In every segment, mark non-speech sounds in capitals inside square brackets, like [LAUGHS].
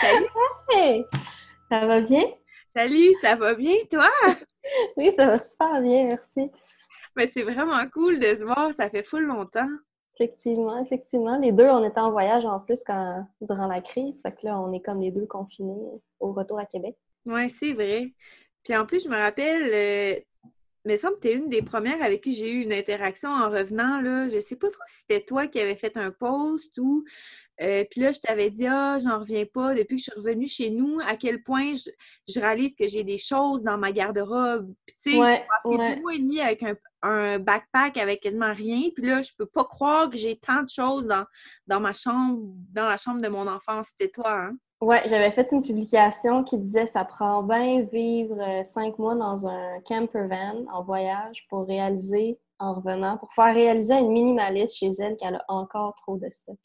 salut! Hey! Ça va bien? Salut, ça va bien, toi? [LAUGHS] Oui, ça va super bien, merci. Mais c'est vraiment cool de se voir, ça fait full longtemps. Effectivement, effectivement. Les deux, on était en voyage en plus quand, durant la crise. Fait que là, on est comme les deux confinés au retour à Québec. Oui, c'est vrai. Puis en plus, je me rappelle, euh, il me semble que tu es une des premières avec qui j'ai eu une interaction en revenant. Là. Je sais pas trop si c'était toi qui avais fait un post ou. Euh, puis là, je t'avais dit, ah, j'en reviens pas depuis que je suis revenue chez nous, à quel point je, je réalise que j'ai des choses dans ma garde-robe. Puis tu sais, Ouais, j'ai passé ouais. deux mois et demi avec un, un backpack avec quasiment rien. Puis là, je peux pas croire que j'ai tant de choses dans, dans ma chambre, dans la chambre de mon enfance. C'était toi, hein? Ouais, j'avais fait une publication qui disait ça prend bien vivre euh, cinq mois dans un camper van en voyage pour réaliser en revenant, pour faire réaliser à une minimaliste chez elle qu'elle a encore trop de stock.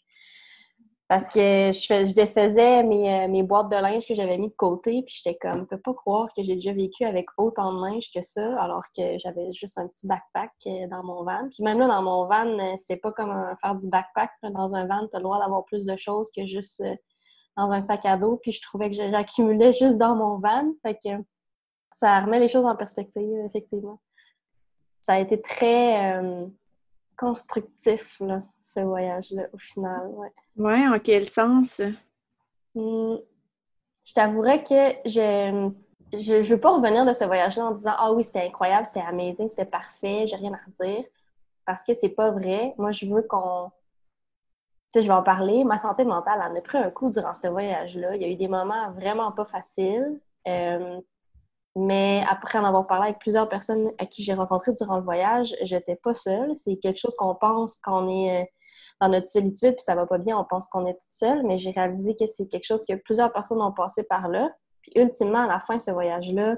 Parce que je, fais- je défaisais mes, euh, mes boîtes de linge que j'avais mis de côté, puis j'étais comme, je peux pas croire que j'ai déjà vécu avec autant de linge que ça, alors que j'avais juste un petit backpack euh, dans mon van. Puis même là, dans mon van, euh, c'est pas comme faire du backpack. Dans un van, tu as le droit d'avoir plus de choses que juste dans un sac à dos. Puis je trouvais que j'accumulais juste dans mon van. Fait que ça remet les choses en perspective, effectivement. Ça a été très constructif, là, ce voyage-là, au final. Ouais. Ouais, en quel sens? Hmm. Je t'avouerais que je je, je veux pas revenir de ce voyage-là en disant Ah oui, c'était incroyable, c'était amazing, c'était parfait, j'ai rien à redire. Parce que c'est pas vrai. Moi, je veux qu'on. Tu sais, je vais en parler. Ma santé mentale en a pris un coup durant ce voyage-là. Il y a eu des moments vraiment pas faciles. Euh, mais après en avoir parlé avec plusieurs personnes à qui j'ai rencontré durant le voyage, j'étais pas seule. C'est quelque chose qu'on pense quand on est euh, dans notre solitude puis ça va pas bien, on pense qu'on est toute seule, mais j'ai réalisé que c'est quelque chose que plusieurs personnes ont passé par là. Puis ultimement, à la fin de ce voyage-là,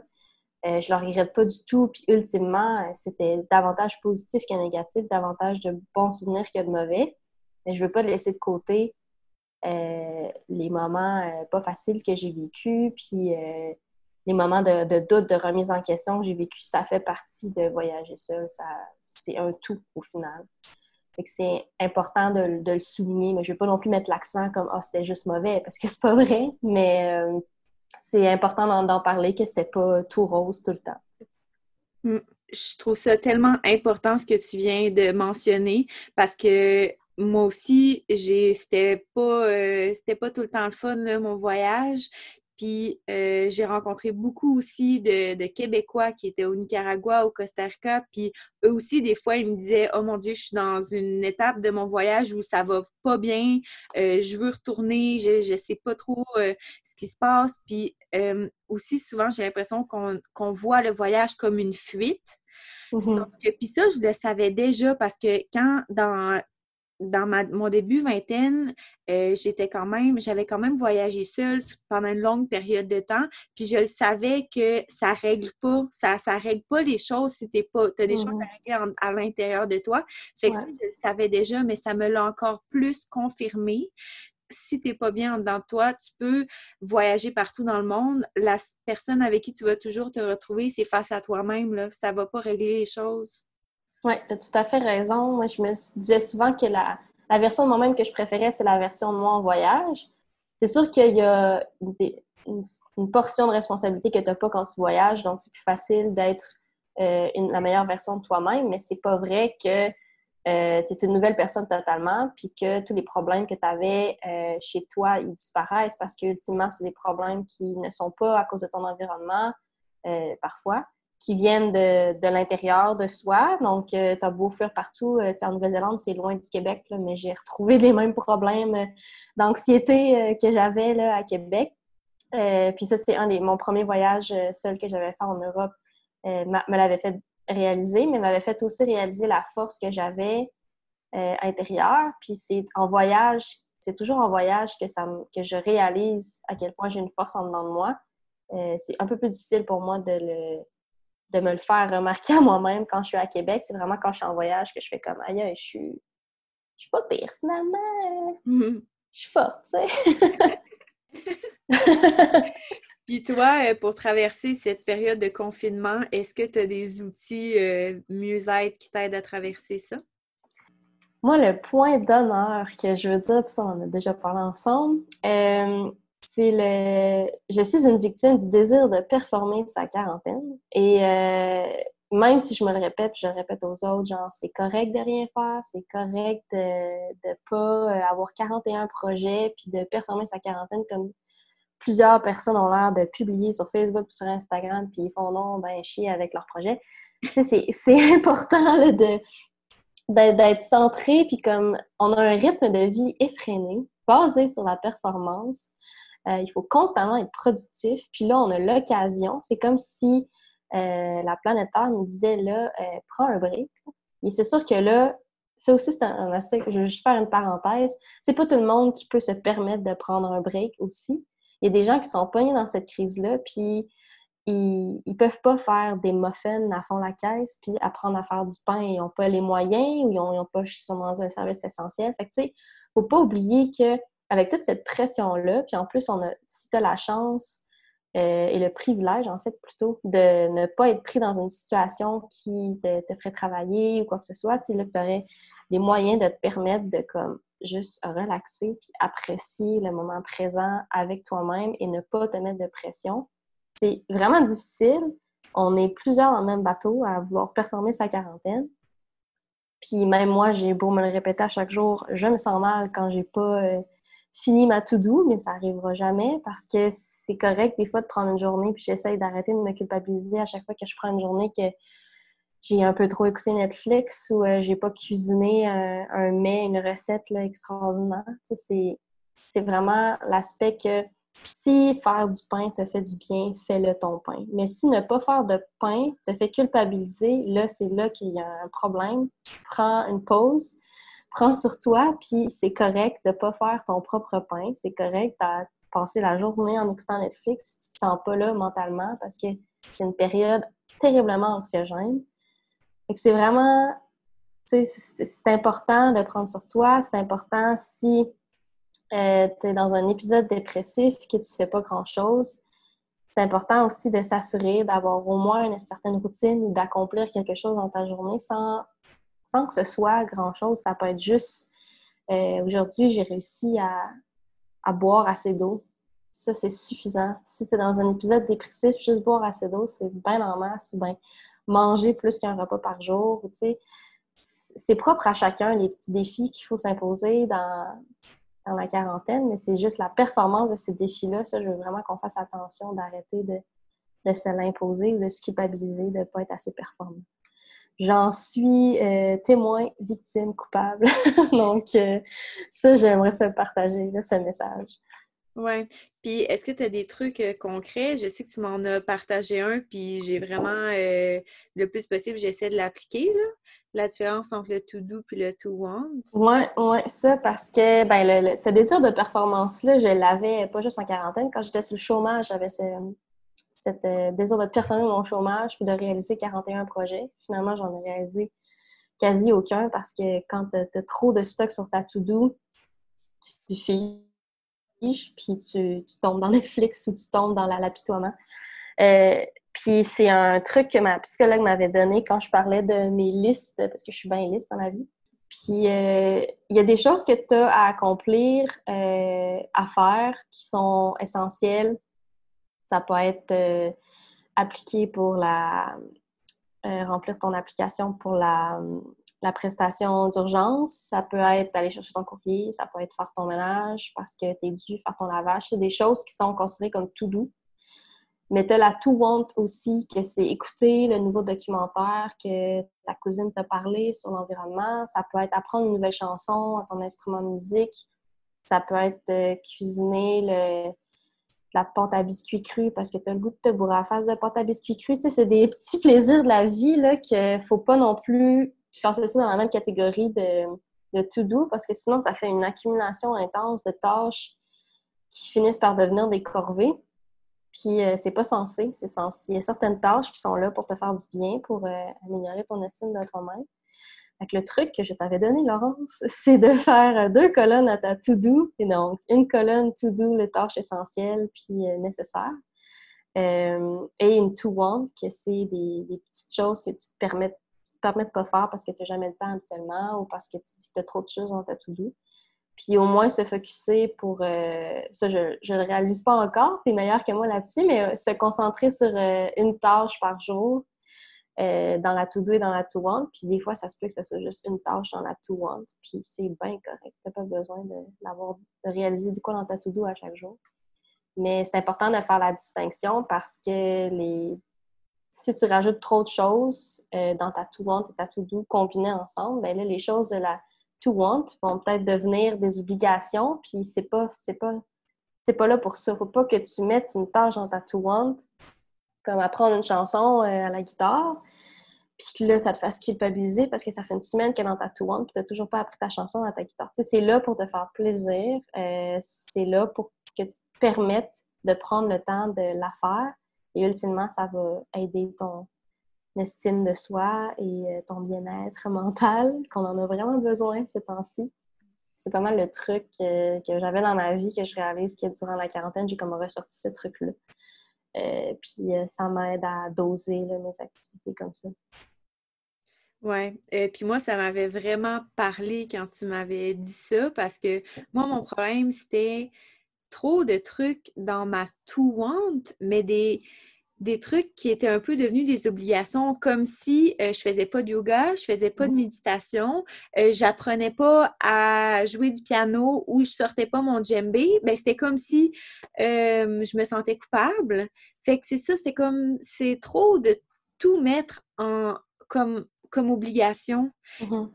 euh, je le regrette pas du tout. Puis ultimement, euh, c'était davantage positif que négatif, davantage de bons souvenirs que de mauvais. Mais je veux pas laisser de côté euh, les moments pas faciles que j'ai vécus, puis les moments de, doute, de remise en question que j'ai vécu. Ça fait partie de voyager seul. Ça, c'est un tout au final. C'est important de, le souligner, mais je ne veux pas non plus mettre l'accent comme Ah, c'était juste mauvais, parce que c'est pas vrai, mais euh, c'est important d'en, parler que c'était pas tout rose tout le temps. je trouve ça tellement important ce que tu viens de mentionner parce que moi aussi, j'ai c'était pas euh, c'était pas tout le temps le fun là, mon voyage. Puis euh, j'ai rencontré beaucoup aussi de, de Québécois qui étaient au Nicaragua, au Costa Rica. Puis eux aussi, des fois, ils me disaient Oh mon Dieu, je suis dans une étape de mon voyage où ça va pas bien, euh, je veux retourner, je, je sais pas trop euh, ce qui se passe. Puis aussi, souvent, j'ai l'impression qu'on qu'on voit le voyage comme une fuite. Que, puis ça, je le savais déjà parce que quand, dans, dans ma- mon début vingtaine, euh, j'étais quand même, j'avais quand même voyagé seule pendant une longue période de temps, puis je le savais que ça règle pas, ça, ça règle pas les choses si t'es pas, t'as des choses à régler en- à l'intérieur de toi. Fait que Ouais. ça, je le savais déjà, mais ça me l'a encore plus confirmé. Si t'es pas bien de toi, tu peux voyager partout dans le monde. La personne avec qui tu vas toujours te retrouver, c'est face à toi-même. Ça va pas régler les choses. Oui, tu as tout à fait raison. Moi, je me disais souvent que la, la version de moi-même que je préférais, c'est la version de moi en voyage. C'est sûr qu'il y a des- une, portion de responsabilité que tu n'as pas quand tu voyages, donc c'est plus facile d'être euh, la meilleure version de toi-même, mais c'est pas vrai que tu es une nouvelle personne totalement, puis que tous les problèmes que tu avais chez toi, ils disparaissent parce qu'ultimement, c'est des problèmes qui ne sont pas à cause de ton environnement, euh, parfois qui viennent de, de l'intérieur de soi. Donc, tu as beau fuir partout. Euh, en Nouvelle-Zélande, c'est loin du Québec, là, mais j'ai retrouvé [LAUGHS] les mêmes problèmes euh, d'anxiété euh, que j'avais à Québec. Euh, puis ça, c'était un des mon premier voyage euh, seul que j'avais fait en Europe. Euh, me l'avait fait réaliser, mais m'avait fait aussi réaliser la force que j'avais euh, intérieure. Puis c'est en voyage, c'est toujours en voyage que, ça que je réalise à quel point j'ai une force en dedans de moi. Euh, c'est un peu plus difficile pour moi de le de me le faire remarquer à moi-même quand je suis à Québec. C'est vraiment quand je suis en voyage que je fais comme aïe, je suis, je suis pas pire finalement. Mhm. Je suis forte, tu sais. [LAUGHS] Puis toi, euh, pour traverser cette période de confinement, est-ce que tu as des outils euh, mieux-être qui t'aident à traverser ça? Moi, le point d'honneur que je veux dire, puis ça, on en a déjà parlé ensemble, euh, c'est le. Je suis une victime du désir de performer sa quarantaine. Et euh, même si je me le répète, je le répète aux autres, genre, c'est correct de rien faire, c'est correct de ne pas euh, avoir 41 projets puis de performer sa quarantaine comme plusieurs personnes ont l'air de publier sur Facebook ou sur Instagram puis ils font non, ben chier avec leurs projets. Tu sais, c'est [LAUGHS] important de d'être centré puis comme on a un rythme de vie effréné basé sur la performance euh, il faut constamment être productif. Puis là, on a l'occasion. C'est comme si euh, la planète Terre nous disait là, euh, prends un break. Et c'est sûr que là, ça aussi, c'est un, aspect que je veux juste faire une parenthèse. C'est pas tout le monde qui peut se permettre de prendre un break aussi. Il y a des gens qui sont poignés dans cette crise-là, puis ils, ils peuvent pas faire des muffins à fond la caisse, puis apprendre à faire du pain. Ils n'ont pas les moyens ou ils n'ont pas, je suis dans un service essentiel. Fait que, tu sais, faut pas oublier que avec toute cette pression-là, puis en plus, on a, si tu as la chance euh, et le privilège, en fait, plutôt, de ne pas être pris dans une situation qui te, ferait travailler ou quoi que ce soit, tu tu aurais les moyens de te permettre de, comme, juste relaxer puis apprécier le moment présent avec toi-même et ne pas te mettre de pression. C'est vraiment difficile. On est plusieurs dans le même bateau à vouloir performer sa quarantaine. Puis même moi, j'ai beau me le répéter à chaque jour, je me sens mal quand j'ai pas euh, fini ma to-do, mais ça arrivera jamais parce que c'est correct des fois de prendre une journée puis j'essaye d'arrêter de me culpabiliser à chaque fois que je prends une journée que j'ai un peu trop écouté Netflix ou euh, j'ai pas cuisiné un, un, mets, une recette là, extraordinaire. C'est vraiment l'aspect que si faire du pain te fait du bien, fais-le ton pain. Mais si ne pas faire de pain te fait culpabiliser, là, c'est là qu'il y a un problème. Prends une pause, prends sur toi, puis c'est correct de pas faire ton propre pain. C'est correct de passer la journée en écoutant Netflix si tu te sens pas là mentalement parce que c'est une période terriblement anxiogène. Fait c'est vraiment, c'est important de prendre sur toi. C'est important si euh, tu es dans un épisode dépressif que tu fais pas grand-chose. C'est important aussi de s'assurer d'avoir au moins une certaine routine ou d'accomplir quelque chose dans ta journée sans sans que ce soit grand-chose. Ça peut être juste euh, aujourd'hui, j'ai réussi à, boire assez d'eau. Ça, c'est suffisant. Si tu es dans un épisode dépressif, juste boire assez d'eau, c'est bien en masse ou bien manger plus qu'un repas par jour. C'est propre à chacun les petits défis qu'il faut s'imposer dans, dans la quarantaine, mais c'est juste la performance de ces défis-là. Ça, je veux vraiment qu'on fasse attention d'arrêter de, de se l'imposer ou de se culpabiliser de ne pas être assez performant. J'en suis euh, témoin, victime, coupable. [LAUGHS] Donc, euh, ça, j'aimerais se partager, ce message. Oui. Puis, est-ce que tu as des trucs euh, concrets? Je sais que tu m'en as partagé un, puis j'ai vraiment, le plus possible, j'essaie de l'appliquer, la différence entre le to-do puis le to-want. Oui, oui, ça, parce que ben, le, ce désir de performance-là, je l'avais pas juste en quarantaine. Quand j'étais sur le chômage, j'avais ce, cette euh, désir de performer mon chômage puis de réaliser 41 projets. Finalement, j'en ai réalisé quasi aucun parce que quand tu as, trop de stock sur ta to-do, tu fiches puis tu, tombes dans [LAUGHS] Netflix ou tu tombes dans l'apitoiement. Euh, puis c'est un truc que ma psychologue m'avait donné quand je parlais de mes listes, parce que je suis bien liste dans la vie. Puis euh, il y a des choses que tu as à accomplir, à faire, qui sont essentielles ça peut être euh, appliqué pour la euh, remplir ton application pour la, prestation d'urgence. Ça peut être aller chercher ton courrier, ça peut être faire ton ménage parce que tu es dû faire ton lavage. C'est des choses qui sont considérées comme tout doux. Mais tu as la to want aussi, que c'est écouter le nouveau documentaire que ta cousine t'a parlé sur l'environnement. Ça peut être apprendre une nouvelle chanson à ton instrument de musique. Ça peut être euh, cuisiner le, la pâte à biscuits crue parce que tu as le goût de te bourrer à face de pâte à biscuits crue. Tu sais, c'est des petits plaisirs de la vie là, qu'il faut pas non plus faire ça dans la même catégorie de, de to-do parce que sinon, ça fait une accumulation intense de tâches qui finissent par devenir des corvées. Puis euh, c'est pas censé, c'est censé. Il y a certaines tâches qui sont là pour te faire du bien, pour euh, améliorer ton estime de toi-même le truc que je t'avais donné, Laurence, [LAUGHS] c'est de faire deux colonnes à ta to-do. Et donc, une colonne to-do, les tâches essentielles puis euh, nécessaires. Euh, et une to-want, que c'est des, petites choses que tu te permets, te permets de pas faire parce que tu n'as jamais le temps habituellement ou parce que tu tu as trop de choses dans ta to-do. puis au moins se focuser pour... Euh, ça, je ne le réalise pas encore, tu es meilleur que moi là-dessus, mais euh, se concentrer sur euh, une tâche par jour dans la to-do et dans la to-want. Puis des fois, ça se peut que ce soit juste une tâche dans la to-want, puis c'est bien correct. Tu pas besoin de, de réaliser du quoi dans ta to-do à chaque jour. Mais c'est important de faire la distinction parce que si tu rajoutes trop de choses dans ta to-want et ta to-do combinées ensemble, bien là, les choses de la to want vont peut-être devenir des obligations, puis c'est pas, c'est pas, c'est pas là pour ça. Faut pas que tu mettes une tâche dans ta to want, comme apprendre une chanson euh, à la guitare, puis que là, ça te fasse culpabiliser parce que ça fait une semaine que dans ta to want, puis t'as toujours pas appris ta chanson dans ta guitare. c'est là pour te faire plaisir, euh, c'est là pour que tu te permettes de prendre le temps de la faire, et ultimement, ça va aider ton, l'estime de soi et euh, ton bien-être mental, qu'on en a vraiment besoin ces temps-ci. C'est pas mal le truc que, j'avais dans ma vie, que je réalise que durant la quarantaine, j'ai comme ressorti ce truc-là. Euh, puis euh, ça m'aide à doser mes activités comme ça. Oui, et puis moi, ça m'avait vraiment parlé quand tu m'avais dit ça parce que moi, mon problème, c'était trop de trucs dans ma to-want, mais des, des trucs qui étaient un peu devenus des obligations, comme si euh, je faisais pas de yoga, je faisais pas de mmh. méditation, euh, j'apprenais pas à jouer du piano ou je sortais pas mon djembé. Ben, c'était comme si euh, je me sentais coupable. Fait que c'est ça, c'est comme, c'est trop de tout mettre en, comme, comme obligation. Mmh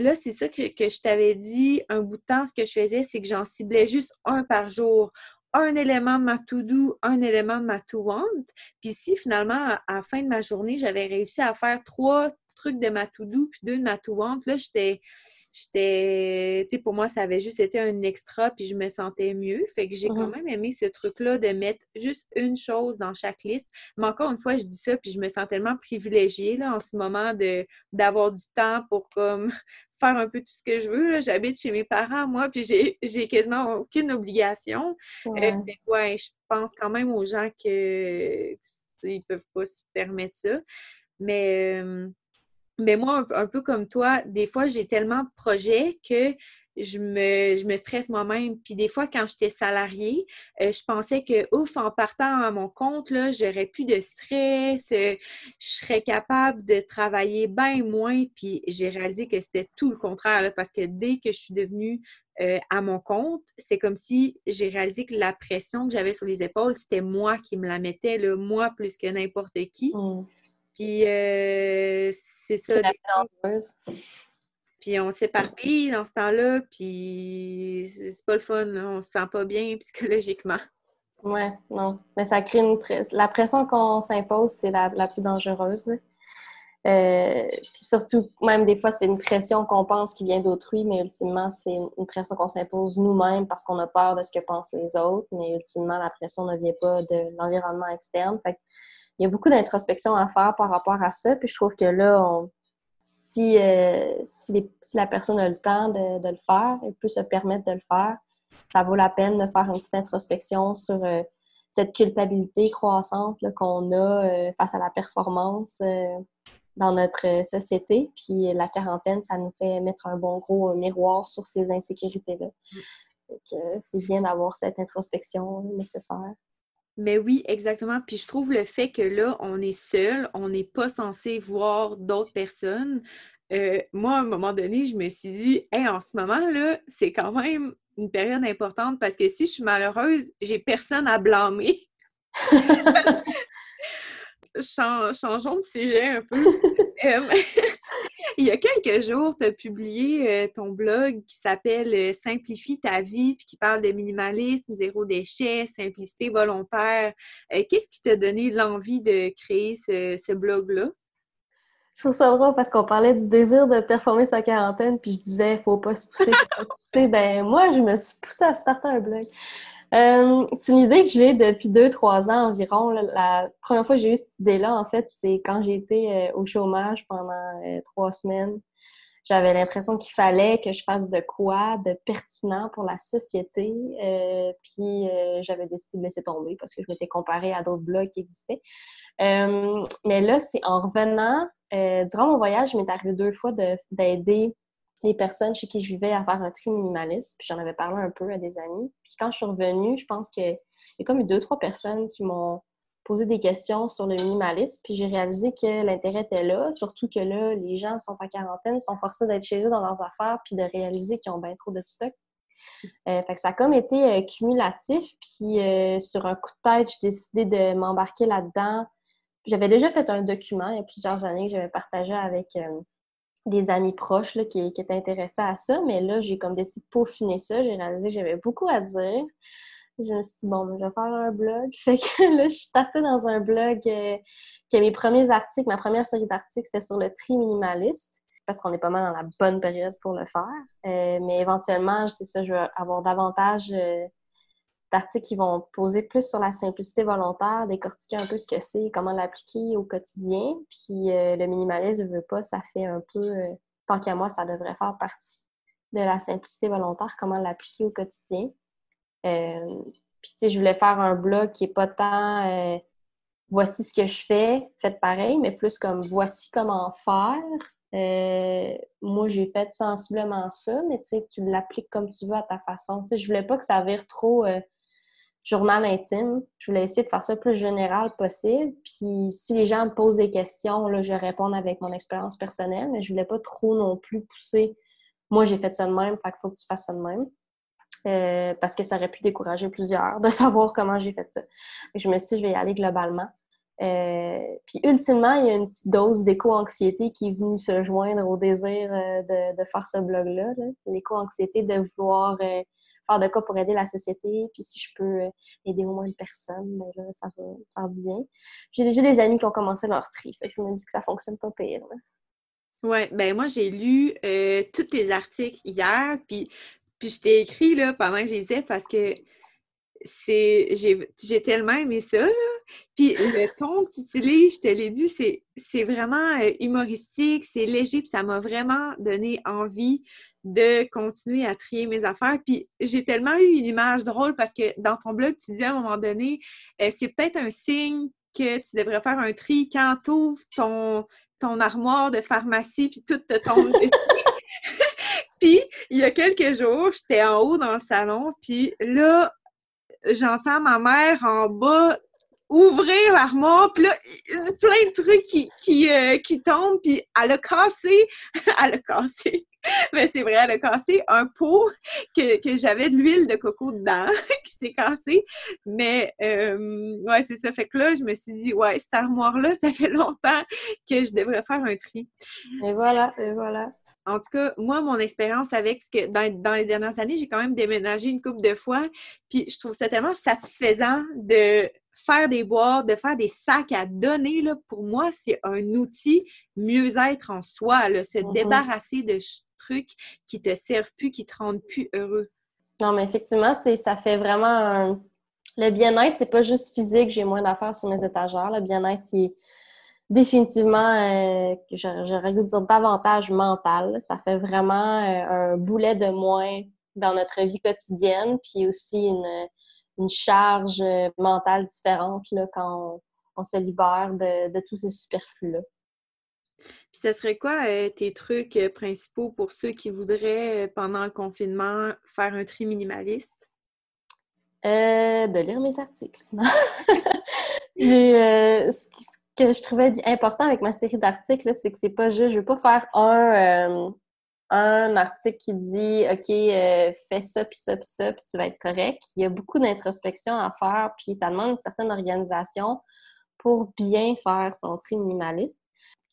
là, c'est ça que, que je t'avais dit un bout de temps, ce que je faisais, c'est que j'en ciblais juste un par jour un élément de ma to-do, un élément de ma to-want. Puis si finalement, à, la fin de ma journée, j'avais réussi à faire trois trucs de ma to-do puis deux de ma to-want, là, j'étais j'étais, tu sais, pour moi, ça avait juste été un extra, puis je me sentais mieux. Fait que j'ai quand mm-hmm. même aimé ce truc-là de mettre juste une chose dans chaque liste. Mais encore une fois, je dis ça, puis je me sens tellement privilégiée, là, en ce moment, de, d'avoir du temps pour, comme, [LAUGHS] faire un peu tout ce que je veux. J'habite chez mes parents, moi, puis j'ai, j'ai quasiment aucune obligation. Euh, ouais. je pense quand même aux gens que, ils peuvent pas se permettre ça. Mais... Euh, mais moi, un, peu comme toi, des fois, j'ai tellement de projets que je me, me stresse moi-même. Puis des fois, quand j'étais salariée, euh, je pensais que, ouf, en partant à mon compte, j'aurais plus de stress, euh, je serais capable de travailler bien moins. Puis j'ai réalisé que c'était tout le contraire, parce que dès que je suis devenue euh, à mon compte, c'était comme si j'ai réalisé que la pression que j'avais sur les épaules, c'était moi qui me la mettais, là, moi plus que n'importe qui. Mmh. Puis euh, c'est ça. Puis on s'éparpille dans ce temps-là, puis c'est pas le fun, on se sent pas bien [LAUGHS] psychologiquement. Ouais, non. Mais ça crée une pression. La pression qu'on s'impose, c'est la, plus dangereuse. Euh, puis surtout, même des fois, c'est une pression qu'on pense qui vient d'autrui, mais ultimement, c'est une pression qu'on s'impose nous-mêmes parce qu'on a peur de ce que pensent les autres. Mais ultimement, la pression ne vient pas de l'environnement externe. Fait il y a beaucoup d'introspection à faire par rapport à ça. Puis je trouve que là, si, euh, si, la personne a le temps de, le faire, elle peut se permettre de le faire, ça vaut la peine de faire une petite introspection sur euh, cette culpabilité croissante qu'on a euh, face à la performance dans notre société. Puis la quarantaine, ça nous fait mettre un bon gros miroir sur ces insécurités-là. Mm. C'est bien d'avoir cette introspection nécessaire. Mais oui, exactement. Puis je trouve le fait que là, on est seul, on n'est pas censé voir d'autres personnes. Euh, moi, à un moment donné, je me suis dit, hey, en ce moment-là, c'est quand même une période importante parce que si je suis malheureuse, j'ai personne à blâmer. [LAUGHS] changeons de sujet un peu. [LAUGHS] [LAUGHS] Euh, il y a quelques jours, tu as publié euh, ton blog qui s'appelle euh, Simplifie ta vie, puis qui parle de minimalisme, zéro déchet, simplicité volontaire. Qu'est-ce qui t'a donné l'envie de créer ce, blog-là? Je trouve ça drôle parce qu'on parlait du désir de performer sa quarantaine, puis je disais, faut pas se pousser, faut pas se pousser. Ben, moi, je me suis poussée à starter un blog. Euh, c'est une idée que j'ai depuis deux, trois ans environ. La première fois que j'ai eu cette idée-là, en fait, c'est quand j'ai été euh, au chômage pendant euh, trois semaines. J'avais l'impression qu'il fallait que je fasse de quoi de pertinent pour la société. puis j'avais décidé de laisser tomber parce que je m'étais comparée à d'autres blogs qui existaient. mais là, c'est en revenant, durant mon voyage, il m'est arrivé deux fois d'aider les personnes chez qui je vivais à faire un tri minimaliste. Puis j'en avais parlé un peu à des amis. Puis quand je suis revenue, je pense qu'il y a comme eu deux, trois personnes qui m'ont posé des questions sur le minimalisme. Puis j'ai réalisé que l'intérêt était là, surtout que là, les gens sont en quarantaine, sont forcés d'être chez eux dans leurs affaires, puis de réaliser qu'ils ont bien trop de stock. Euh, fait que ça a comme été euh, cumulatif. Puis euh, sur un coup de tête, j'ai décidé de m'embarquer là-dedans. J'avais déjà fait un document il y a plusieurs années que j'avais partagé avec des amis proches là, qui, qui, étaient intéressés à ça, mais là, j'ai comme décidé de peaufiner ça. J'ai réalisé que j'avais beaucoup à dire. Je me suis dit, bon, je vais faire un blog. [LAUGHS] Fait que là, je suis startée dans un blog euh, qui a mes premiers articles, ma première série d'articles, c'était sur le tri minimaliste, parce qu'on est pas mal dans la bonne période pour le faire. Euh, mais éventuellement, c'est ça, je vais avoir davantage euh, d'articles qui vont poser plus sur la simplicité volontaire, décortiquer un peu ce que c'est, comment l'appliquer au quotidien. Puis le minimalisme, je veux pas, ça fait un peu, tant qu'à moi, ça devrait faire partie de la simplicité volontaire, comment l'appliquer au quotidien. Euh, puis, tu sais, je voulais faire un blog qui est pas tant euh, voici ce que je fais, faites pareil, mais plus comme voici comment faire. Euh, moi, j'ai fait sensiblement ça, mais tu sais, tu l'appliques comme tu veux à ta façon. Tu sais, je voulais pas que ça vire trop journal intime. Je voulais essayer de faire ça le plus général possible. Puis si les gens me posent des questions, là, je réponds avec mon expérience personnelle, mais je voulais pas trop non plus pousser. Moi, j'ai fait ça de même, fait qu'il faut que tu fasses ça de même. Euh, parce que ça aurait pu décourager plusieurs de [LAUGHS] savoir comment j'ai fait ça. Je me suis dit, je vais y aller globalement. Euh, puis ultimement, il y a une petite dose d'éco-anxiété qui est venue se joindre au désir euh, de, faire ce blog-là. L'éco-anxiété de vouloir de quoi pour aider la société, puis si je peux aider au moins une personne, ben ça va faire du bien. J'ai déjà des amis qui ont commencé leur tri, fait que je me dis que ça fonctionne pas pire. Oui, ben moi j'ai lu tous tes articles hier, puis puis je t'ai écrit là, pendant que je parce que c'est j'ai tellement aimé ça. Là. Puis le ton que tu utilises, je te l'ai dit, c'est vraiment euh, humoristique, c'est léger, puis ça m'a vraiment donné envie de continuer à trier mes affaires. Puis j'ai tellement eu une image drôle parce que dans ton blog, tu dis à un moment donné, euh, c'est peut-être un signe que tu devrais faire un tri quand tu ouvres ton, ton armoire de pharmacie, puis tout te tombe [LAUGHS] [LAUGHS] Puis, il y a quelques jours, j'étais en haut dans le salon, puis là, j'entends ma mère en bas ouvrir l'armoire, puis là, plein de trucs qui, qui, euh, qui tombent, puis elle a cassé, [LAUGHS] elle a cassé, mais [LAUGHS] c'est vrai, elle a cassé un pot que, que j'avais de l'huile de coco dedans, [LAUGHS] qui s'est cassé, mais euh, ouais, c'est ça, fait que là, je me suis dit, ouais, cette armoire-là, ça fait longtemps que je devrais faire un tri. Et voilà, et voilà. En tout cas, moi, mon expérience avec, parce que dans, les dernières années, j'ai quand même déménagé une couple de fois, puis je trouve ça tellement satisfaisant de faire des boîtes, de faire des sacs à donner. Là, pour moi, c'est un outil mieux-être en soi, là, se mm-hmm. débarrasser de trucs qui te servent plus, qui te rendent plus heureux. Non, mais effectivement, c'est ça fait vraiment Le bien-être, c'est pas juste physique, j'ai moins d'affaires sur mes étagères. Le bien-être, il est définitivement, euh, j'aurais dû dire davantage mental. Ça fait vraiment euh, un boulet de moins dans notre vie quotidienne, puis aussi une, charge mentale différente là, quand on, se libère de, tout ce superflu-là. Puis ce serait quoi euh, tes trucs principaux pour ceux qui voudraient, pendant le confinement, faire un tri minimaliste? de lire mes articles. [LAUGHS] J'ai, que je trouvais important avec ma série d'articles, c'est que c'est pas juste, je veux pas faire un, euh, un article qui dit OK, euh, fais ça, puis ça, puis ça, puis tu vas être correct. Il y a beaucoup d'introspection à faire, puis ça demande une certaine organisation pour bien faire son tri minimaliste.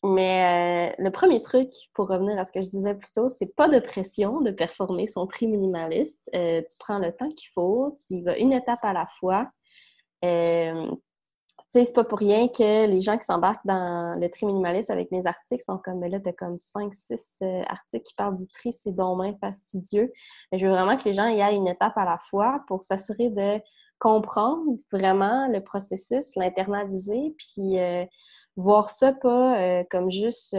Mais euh, le premier truc, pour revenir à ce que je disais plus tôt, c'est pas de pression de performer son tri minimaliste. tu prends le temps qu'il faut, tu y vas une étape à la fois sais, c'est pas pour rien que les gens qui s'embarquent dans le tri minimaliste avec mes articles sont comme, mais là, t'as comme 5-6 euh, articles qui parlent du tri, c'est donc fastidieux. Mais je veux vraiment que les gens y aillent une étape à la fois pour s'assurer de comprendre vraiment le processus, l'internaliser, puis euh, voir ça pas euh, comme juste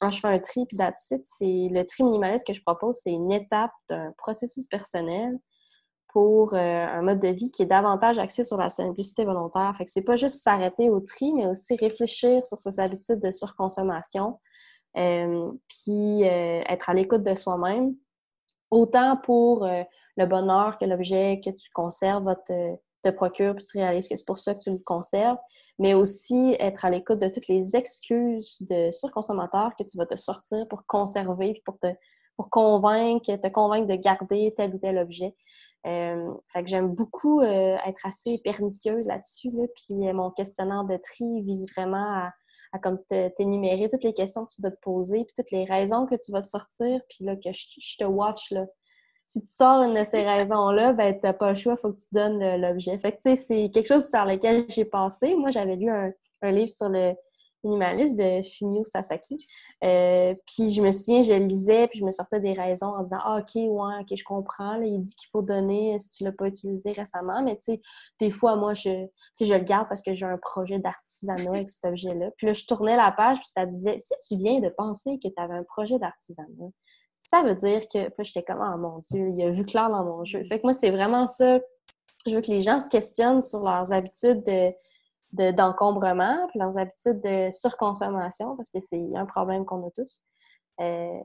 quand je fais un tri puis that's C'est le tri minimaliste que je propose, c'est une étape d'un processus personnel pour euh, un mode de vie qui est davantage axé sur la simplicité volontaire. Fait que c'est pas juste s'arrêter au tri, mais aussi réfléchir sur ses habitudes de surconsommation, puis être à l'écoute de soi-même, autant pour le bonheur que l'objet que tu conserves te, te procure, puis tu réalises que c'est pour ça que tu le conserves, mais aussi être à l'écoute de toutes les excuses de surconsommateurs que tu vas te sortir pour conserver, puis pour te pour convaincre, te convaincre de garder tel ou tel objet. Euh, fait que j'aime beaucoup euh, être assez pernicieuse là-dessus. Là, puis euh, mon questionnaire de tri vise vraiment à, à comme t'énumérer toutes les questions que tu dois te poser, puis toutes les raisons que tu vas sortir, puis là, que je, te watch, là. Si tu sors une de ces [LAUGHS] raisons-là, ben t'as pas le choix, il faut que tu donnes l'objet. Fait que, tu sais, c'est quelque chose sur lequel j'ai passé. Moi, j'avais lu un, un livre sur le minimaliste de Fumio Sasaki. Euh, puis je me souviens, je lisais, puis je me sortais des raisons en disant Ah, ok, ouais, ok, je comprends. il dit qu'il faut donner si tu l'as pas utilisé récemment. Mais tu sais, des fois, moi, je, je le garde parce que j'ai un projet d'artisanat avec cet objet-là. Puis là, je tournais la page, puis ça disait Si tu viens de penser que tu avais un projet d'artisanat, ça veut dire que. Puis j'étais comme Ah mon Dieu, il a vu clair dans mon jeu. Fait que moi, c'est vraiment ça. Je veux que les gens se questionnent sur leurs habitudes de d'encombrement, puis leurs habitudes de surconsommation, parce que c'est un problème qu'on a tous. Euh,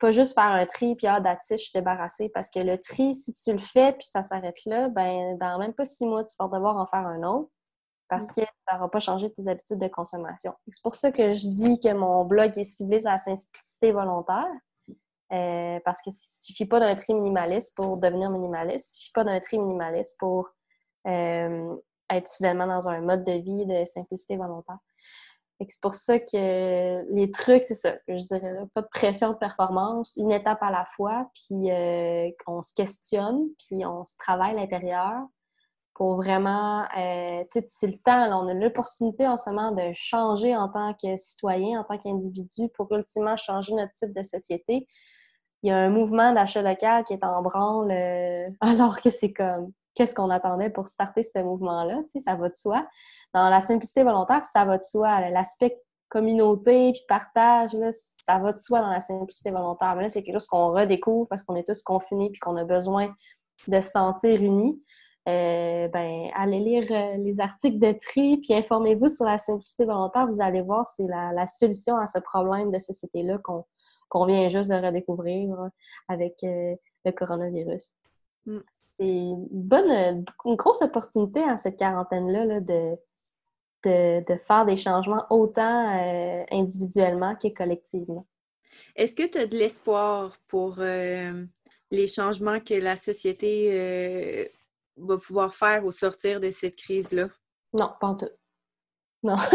pas juste faire un tri, puis ah, je suis. Parce que le tri, si tu le fais, puis ça s'arrête là, ben dans même pas six mois, tu vas devoir en faire un autre parce que tu n'auras pas changé tes habitudes de consommation. C'est pour ça que je dis que mon blog est ciblé sur la simplicité volontaire. Euh, parce que suffit pas d'un tri minimaliste pour devenir minimaliste. Il suffit pas d'un tri minimaliste pour euh, être soudainement dans un mode de vie de simplicité volontaire. C'est pour ça que les trucs, c'est ça, je dirais, pas de pression de performance, une étape à la fois, puis euh, qu'on se questionne, puis on se travaille à l'intérieur pour vraiment, euh, tu sais, c'est le temps, on a l'opportunité en ce moment de changer en tant que citoyen, en tant qu'individu, pour ultimement changer notre type de société. Il y a un mouvement d'achat local qui est en branle, euh, [LAUGHS] alors que c'est comme qu'est-ce qu'on attendait pour starter ce mouvement-là, ça va de soi. Dans la simplicité volontaire, ça va de soi. L'aspect communauté puis partage, ça va de soi dans la simplicité volontaire. Mais là, c'est quelque chose qu'on redécouvre parce qu'on est tous confinés puis qu'on a besoin de se sentir unis. Euh, ben, allez lire euh, les articles de tri puis informez-vous sur la simplicité volontaire. Vous allez voir, c'est la, solution à ce problème de société-là qu'on vient juste de redécouvrir avec euh, le coronavirus. Mm une bonne, une grosse opportunité en cette quarantaine-là de, de, faire des changements autant euh, individuellement que collectivement. Est-ce que tu as de l'espoir pour euh, les changements que la société euh, va pouvoir faire au sortir de cette crise-là? Non, pas en tout. Non. [LAUGHS]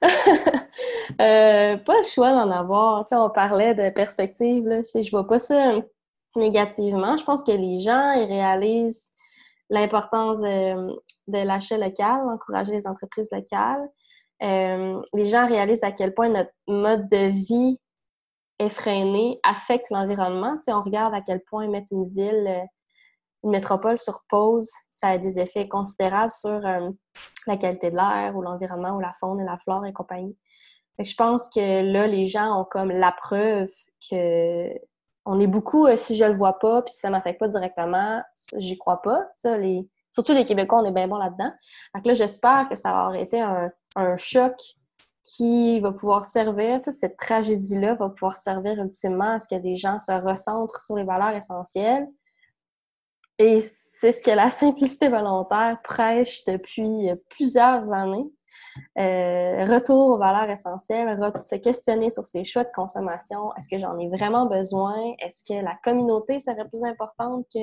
[LAUGHS] pas le choix d'en avoir. on parlait de perspective. Là. Je, je vois pas ça négativement. Je pense que les gens ils réalisent l'importance de, l'achat local, encourager les entreprises locales. Euh, les gens réalisent à quel point notre mode de vie effréné affecte l'environnement. Tu on regarde à quel point mettre une ville, euh, une métropole sur pause, ça a des effets considérables sur euh, la qualité de l'air ou l'environnement ou la faune et la flore et compagnie. je pense que là, les gens ont comme la preuve que on est beaucoup, euh, si je le vois pas, puis si ça m'affecte pas directement, j'y crois pas. Ça. Surtout les Québécois, on est bien bons là-dedans. Donc là, j'espère que ça va été un, choc qui va pouvoir servir, toute cette tragédie-là va pouvoir servir ultimement à ce que des gens se recentrent sur les valeurs essentielles. Et c'est ce que la [LAUGHS] simplicité volontaire prêche depuis plusieurs années. Euh, retour aux valeurs essentielles, se questionner sur ses choix de consommation. Est-ce que j'en ai vraiment besoin? Est-ce que la communauté serait plus importante que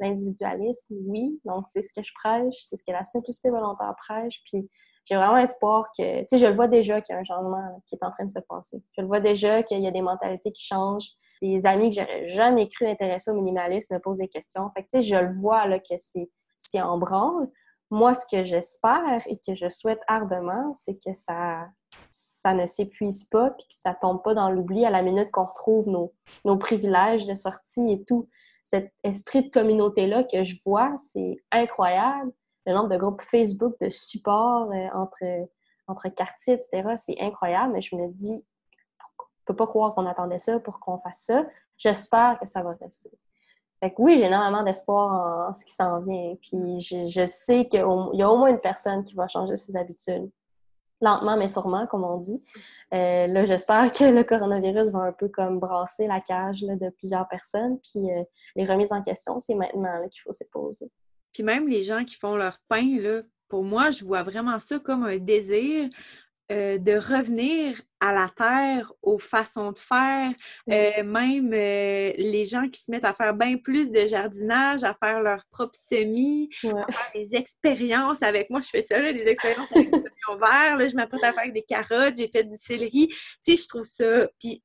l'individualisme? Oui. Donc, c'est ce que je prêche, c'est ce que la simplicité volontaire prêche. Puis, j'ai vraiment espoir que, tu sais, je le vois déjà qu'il y a un changement qui est en train de se passer. Je le vois déjà qu'il y a des mentalités qui changent. Des amis que j'aurais jamais cru intéressés au minimalisme me posent des questions. Fait que, tu sais, je le vois, là, que c'est en branle. Moi, ce que j'espère et que je souhaite ardemment, c'est que ça, ça ne s'épuise pas puis que ça tombe pas dans l'oubli à la minute qu'on retrouve nos, nos privilèges de sortie et tout. Cet esprit de communauté-là que je vois, c'est incroyable. Le nombre de groupes Facebook de support euh, entre, entre quartiers, etc., c'est incroyable. Mais je me dis, on peut pas croire qu'on attendait ça pour qu'on fasse ça. J'espère que ça va rester. Fait que oui, j'ai énormément d'espoir en, ce qui s'en vient. Puis je, sais qu'il y a au moins une personne qui va changer ses habitudes. lentement mais sûrement, comme on dit. Euh, là, j'espère que le coronavirus va un peu comme brasser la cage de plusieurs personnes. Puis euh, les remises en question, c'est maintenant qu'il faut se poser. Puis même les gens qui font leur pain, là, pour moi, je vois vraiment ça comme un désir euh, de revenir à la terre, aux façons de faire, euh, même euh, les gens qui se mettent à faire bien plus de jardinage, à faire leur propre semis, à faire des expériences avec moi. Je fais ça, des expériences avec des [LAUGHS] oignons verts, là, je m'apprête à faire des carottes, j'ai fait du céleri. Tu sais, je trouve ça. Puis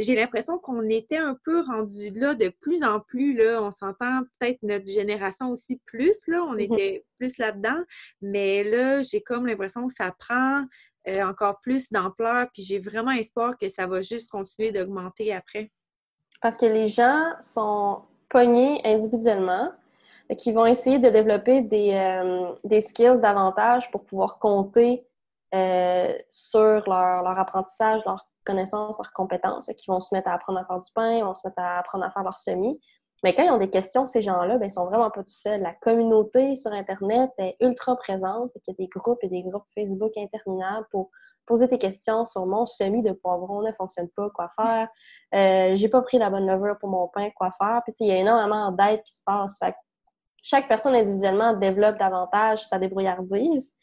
j'ai l'impression qu'on était un peu rendu là de plus en plus. Là, on s'entend peut-être notre génération aussi plus, là, on mm-hmm. était plus là-dedans, mais là, j'ai comme l'impression que ça prend euh, encore plus d'ampleur, puis j'ai vraiment espoir que ça va juste continuer d'augmenter après. Parce que les gens sont pognés individuellement, qui vont essayer de développer des, euh, des skills davantage pour pouvoir compter euh, sur leur, leur, apprentissage, leur connaissance, leurs compétences, qui vont se mettre à apprendre à faire du pain, vont se mettre à apprendre à faire leur semis. Mais quand ils ont des questions, ces gens-là, ben, ils sont vraiment pas tout seuls. La communauté sur Internet est ultra présente. Il y a des groupes et des groupes Facebook interminables pour poser tes questions sur mon semis de poivron ne fonctionne pas, quoi faire. Euh, j'ai pas pris la bonne levure pour mon pain, quoi faire. Puis il y a énormément d'aide qui se passe. chaque personne individuellement développe davantage sa débrouillardise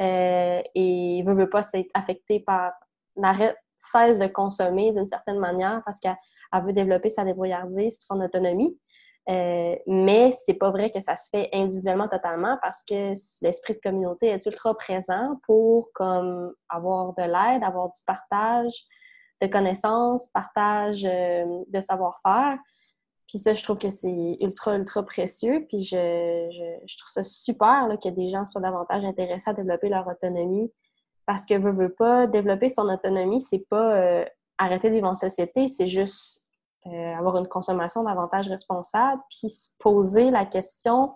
euh, et veut, veut pas s'être affectée par l'arrêt cesse de consommer d'une certaine manière parce qu'elle elle veut développer sa débrouillardise et son autonomie. Euh, mais c'est pas vrai que ça se fait individuellement totalement parce que l'esprit de communauté est ultra présent pour comme avoir de l'aide, avoir du partage de connaissances, partage euh, de savoir-faire. Puis ça, je trouve que c'est ultra, ultra précieux. Puis je, je, trouve ça super que des gens soient davantage intéressés à développer leur autonomie parce que veut, veut pas développer son autonomie, c'est pas euh, arrêter de vivre en société, c'est juste euh, avoir une consommation davantage responsable, puis se poser la question,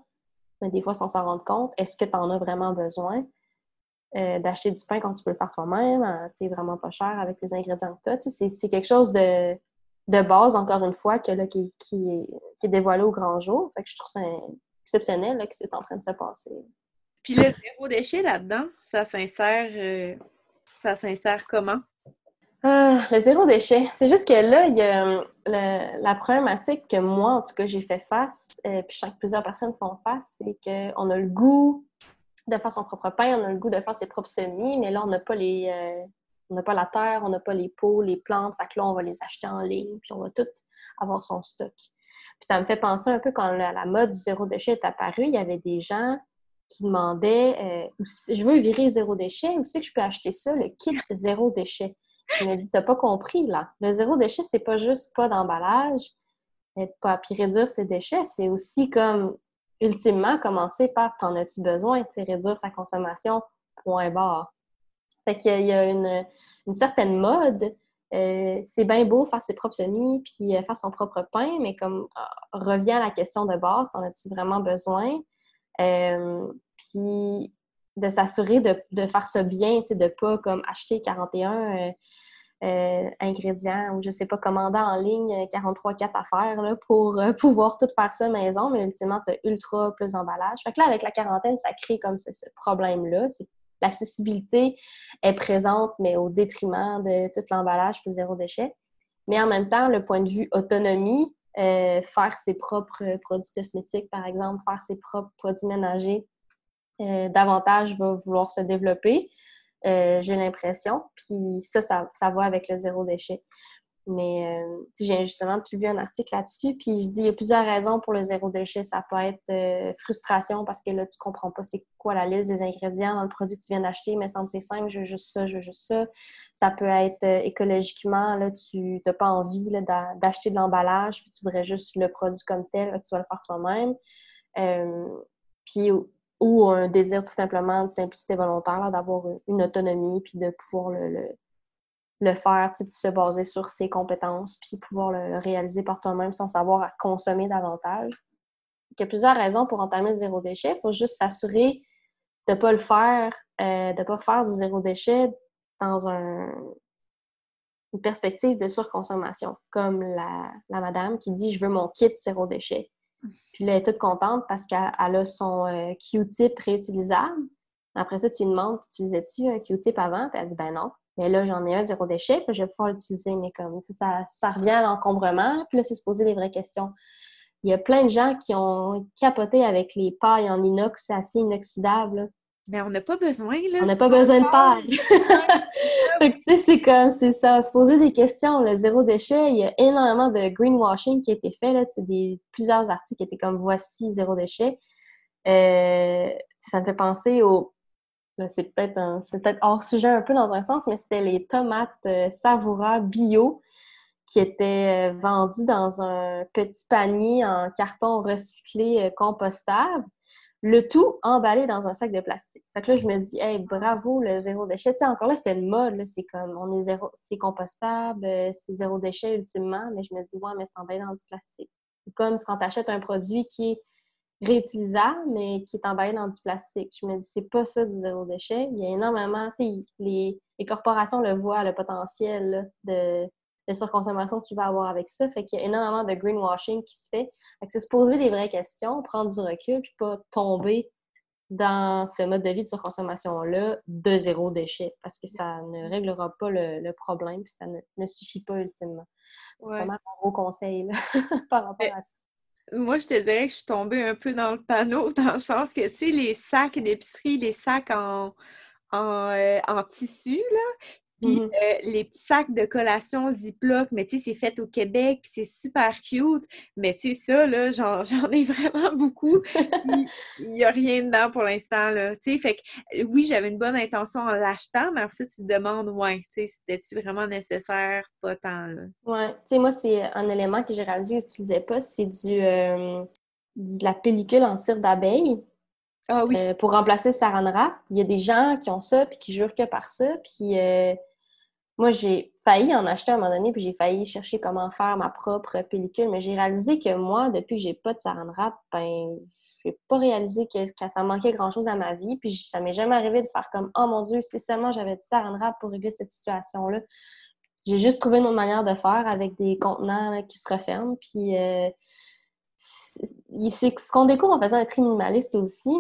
mais des fois sans s'en rendre compte, est-ce que tu en as vraiment besoin? Euh, d'acheter du pain quand tu peux le faire toi-même, c'est vraiment pas cher avec les ingrédients que tu as. C'est quelque chose de, de, base, encore une fois, que, là, qui, qui, est, dévoilé au grand jour. Fait que je trouve ça exceptionnel là, que c'est en train de se passer. Puis le zéro déchet là-dedans, ça s'insère, euh, ça s'insère comment? Euh, le zéro déchet. C'est juste que là, il y a euh, la problématique que moi, en tout cas, j'ai fait face, et puis que plusieurs personnes font face, c'est qu'on a le goût de faire son propre pain, on a le goût de faire ses propres semis, mais là, on n'a pas les. on n'a pas la terre, on n'a pas les pots, les plantes, fait que là, on va les acheter en ligne, puis on va tout avoir son stock. Puis ça me fait penser un peu quand la mode du zéro déchet est apparue, il y avait des gens qui demandait euh, Je veux virer zéro déchet, où c'est que je peux acheter ça, le kit zéro déchet? Il m'a dit T'as pas compris, là. Le zéro déchet, c'est pas juste pas d'emballage, pas puis réduire ses déchets, c'est aussi comme ultimement commencer par T'en as-tu besoin? réduire sa consommation, point barre. Fait qu'il y a une, certaine mode. Euh, c'est bien beau faire ses propres semis puis euh, faire son propre pain, mais comme revient à la question de base, t'en as-tu vraiment besoin? Euh, puis de s'assurer de, de, faire ça bien, de ne pas comme acheter 41 euh, euh, ingrédients ou je sais pas, commander en ligne 43 4 affaires là, pour pouvoir tout faire ça maison, mais ultimement, tu as ultra plus d'emballage. Fait que là, avec la quarantaine, ça crée comme ce, problème-là. L'accessibilité est présente, mais au détriment de tout l'emballage plus zéro déchet. Mais en même temps, le point de vue autonomie, euh, faire ses propres produits cosmétiques, par exemple, faire ses propres produits ménagers, euh, davantage va vouloir se développer, euh, j'ai l'impression. Puis ça, ça, ça, va avec le zéro déchet. Mais euh, j'ai justement publié un article là-dessus, puis je dis il y a plusieurs raisons pour le zéro déchet. Ça peut être euh, frustration parce que là, tu comprends pas c'est quoi la liste des ingrédients dans le produit que tu viens d'acheter, mais semble c'est simple, je veux juste ça, je veux juste ça. Ça peut être euh, écologiquement, là, tu n'as pas envie d'acheter de l'emballage, puis tu voudrais juste le produit comme tel, tu vas le faire toi-même. puis ou un désir tout simplement de simplicité volontaire, d'avoir une autonomie, puis de pouvoir le faire, de se baser sur ses compétences, puis pouvoir le, réaliser par toi-même sans savoir à consommer davantage. Il y a plusieurs raisons pour entamer le zéro déchet. Il faut juste s'assurer de ne pas le faire, euh, de ne pas faire du zéro déchet dans un, une perspective de surconsommation, comme la, la, madame qui dit « je veux mon kit zéro déchet ». Puis elle est toute contente parce qu'elle a son euh, Q-tip réutilisable, Après ça, tu lui demandes, utilisais-tu un Q-tip avant? Puis elle dit, ben non. Mais là, j'en ai un zéro déchet, puis je vais pouvoir l'utiliser. Mais comme ça, ça revient à l'encombrement, puis là, c'est se poser les vraies questions. Il y a plein de gens qui ont capoté avec les pailles en inox, assez inoxydable. Mais on n'a pas besoin, là. On n'a pas besoin de paille. [LAUGHS] tu sais, c'est comme, c'est ça, se poser des questions. Le zéro déchet, il y a énormément de greenwashing qui a été fait, là. C'est des, plusieurs articles qui étaient comme voici zéro déchet. Euh, ça me fait penser au. C'est peut-être c'est peut-être hors sujet un peu dans un sens, mais c'était les tomates euh, Savoura bio qui étaient euh, vendus dans un petit panier en carton recyclé euh, compostable, le tout emballé dans un sac de plastique. Fait que là, je me dis, hey, bravo, le zéro déchet. Tu sais, encore là, c'était une mode, c'est comme, on est zéro, c'est compostable, euh, c'est zéro déchet ultimement, mais je me dis, ouais, mais c'est emballé dans du plastique. Comme quand tu achètes un produit qui est réutilisable, mais qui est emballé dans du plastique. Je me dis, c'est pas ça du zéro déchet. Il y a énormément, tu sais, les, les corporations le voient, le potentiel de de surconsommation qu'il va avoir avec ça. Fait qu'il y a énormément de greenwashing qui se fait. Fait que c'est se poser les vraies questions, prendre du recul, puis pas tomber dans ce mode de vie de surconsommation-là de zéro déchet, parce que ça ne réglera pas le, problème, puis ça ne, suffit pas ultimement. C'est vraiment un gros conseil [LAUGHS] par rapport à ça. Moi, je te dirais que je suis tombée un peu dans le panneau, [LAUGHS] dans le sens que, tu sais, les sacs d'épicerie, les sacs en, en, euh, en tissu, là, puis mmh euh, les petits sacs de collation Ziploc, mais tu sais, c'est fait au Québec, puis c'est super cute. Mais tu sais, ça, là, j'en, [LAUGHS] ai vraiment beaucoup. Il n'y a rien dedans pour l'instant, là. Tu sais, fait que euh, oui, j'avais une bonne intention en l'achetant, mais après ça, tu te demandes, ouais, tu sais, c'était-tu vraiment nécessaire? Pas tant, là. Ouais. Tu sais, moi, c'est un élément que j'ai réalisé que je n'utilisais pas, c'est du, euh, de la pellicule en cire d'abeille. Ah oui. pour remplacer le saran wrap. Il y a des gens qui ont ça puis qui jurent que par ça. Puis moi, j'ai failli en acheter à un moment donné, puis j'ai failli chercher comment faire ma propre pellicule, mais j'ai réalisé que moi, depuis que j'ai pas de saran wrap, ben, j'ai pas réalisé que, ça manquait grand-chose à ma vie, puis ça m'est jamais arrivé de faire comme « Oh mon Dieu, si seulement j'avais du saran wrap pour régler cette situation-là! » J'ai juste trouvé une autre manière de faire avec des contenants qui se referment, puis euh, c'est ce qu'on découvre en faisant un tri minimaliste aussi,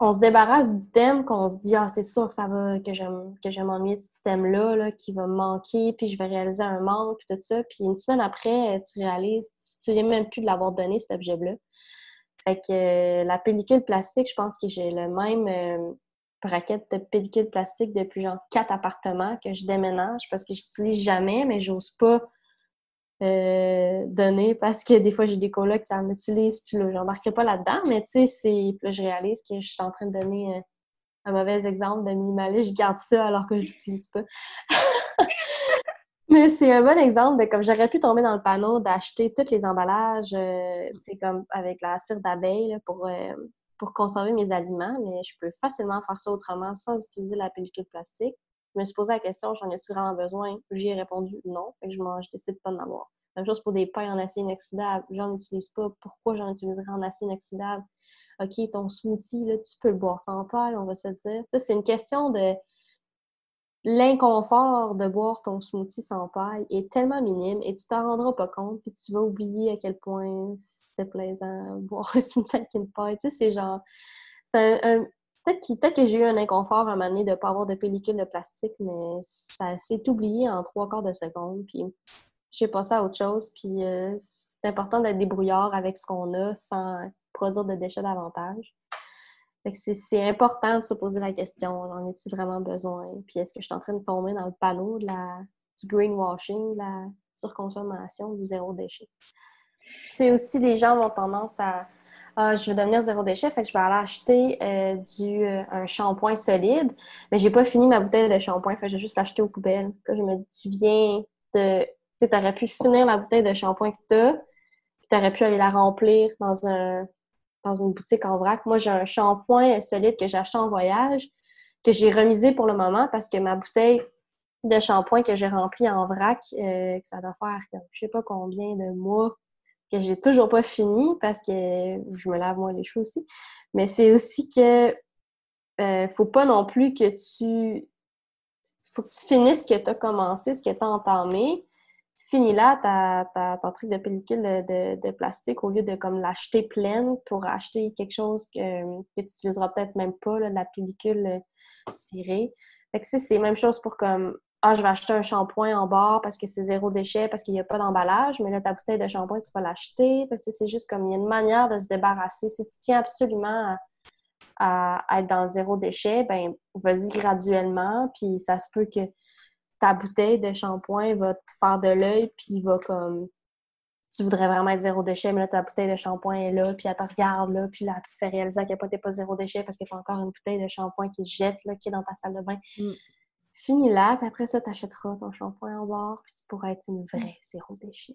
on se débarrasse d'items qu'on se dit ah c'est sûr que ça va que je que je m'ennuie de ce thème là, qui va me manquer puis je vais réaliser un manque puis tout ça. Puis une semaine après tu réalises tu n'es même plus de l'avoir donné cet objet là fait que euh, la pellicule plastique je pense que j'ai le même euh, braquette de pellicule plastique depuis genre quatre appartements que je déménage parce que j'utilise jamais mais j'ose pas euh, donner parce que des fois j'ai des colocs qui en utilisent puis là j'embarquerai pas là-dedans mais tu sais c'est je réalise que je suis en train de donner euh, un mauvais exemple de minimaliste je garde ça alors que je l'utilise pas [LAUGHS] mais c'est un bon exemple de comme j'aurais pu tomber dans le panneau d'acheter tous les emballages euh, tu comme avec la cire d'abeille pour pour conserver mes aliments mais je peux facilement faire ça autrement sans utiliser la pellicule plastique je me suis posé la question, j'en ai-tu vraiment besoin? J'y ai répondu non. Fait que je, je décide pas d'en avoir. Même chose pour des pailles en acier inoxydable. J'en utilise pas. Pourquoi j'en utiliserais en acier inoxydable? OK, ton smoothie, là, tu peux le boire sans paille, on va se dire. c'est une question de l'inconfort de boire ton smoothie sans paille est tellement minime et tu t'en rendras pas compte puis tu vas oublier à quel point c'est plaisant boire un smoothie avec une paille. Tu sais, c'est genre... C'est un, Peut-être que, j'ai eu un inconfort à un moment donné de ne pas avoir de pellicule de plastique, mais ça s'est oublié en trois quarts de seconde. Puis j'ai passé à autre chose. Puis euh, c'est important d'être débrouillard avec ce qu'on a sans produire de déchets davantage. c'est important de se poser la question, en as-tu vraiment besoin? Puis est-ce que je suis en train de tomber dans le panneau de la, du greenwashing, de la surconsommation, du zéro déchet? C'est aussi, les gens ont tendance à ah, je veux devenir zéro déchet, fait que je vais aller acheter euh, du, euh, un shampoing solide, mais j'ai pas fini ma bouteille de shampoing, fait que j'ai juste l'acheter aux poubelles. Là, je me dis, tu viens de. Tu aurais pu finir la bouteille de shampoing que tu as, puis tu aurais pu aller la remplir dans, un, dans une boutique en vrac. Moi, j'ai un shampoing solide que j'ai acheté en voyage, que j'ai remisé pour le moment parce que ma bouteille de shampoing que j'ai remplie en vrac, euh, que ça doit faire, je sais pas combien de mois que j'ai toujours pas fini parce que je me lave moi les cheveux aussi. Mais c'est aussi que euh, faut pas non plus que tu faut que tu finisses ce que tu as commencé, ce que tu as entamé. Finis là ton truc de pellicule de, plastique au lieu de comme l'acheter pleine pour acheter quelque chose que, que tu n'utiliseras peut-être même pas, la pellicule euh, cirée. Fait que c'est la même chose pour comme ah, je vais acheter un shampoing en bord parce que c'est zéro déchet, parce qu'il n'y a pas d'emballage, mais là, ta bouteille de shampoing, tu vas l'acheter parce que c'est juste comme il y a une manière de se débarrasser. Si tu tiens absolument à, être dans zéro déchet, ben vas-y graduellement, puis ça se peut que ta bouteille de shampoing va te faire de l'œil, puis va comme tu voudrais vraiment être zéro déchet, mais là, ta bouteille de shampoing est là, puis elle te regarde, là, puis là, elle te fait réaliser qu'elle n'est pas zéro déchet parce que tu as encore une bouteille de shampoing qui se jette, là, qui est dans ta salle de bain. Mm finis là, puis après ça, tu achèteras ton shampoing en bord, puis tu pourras être une vraie zéro déchet.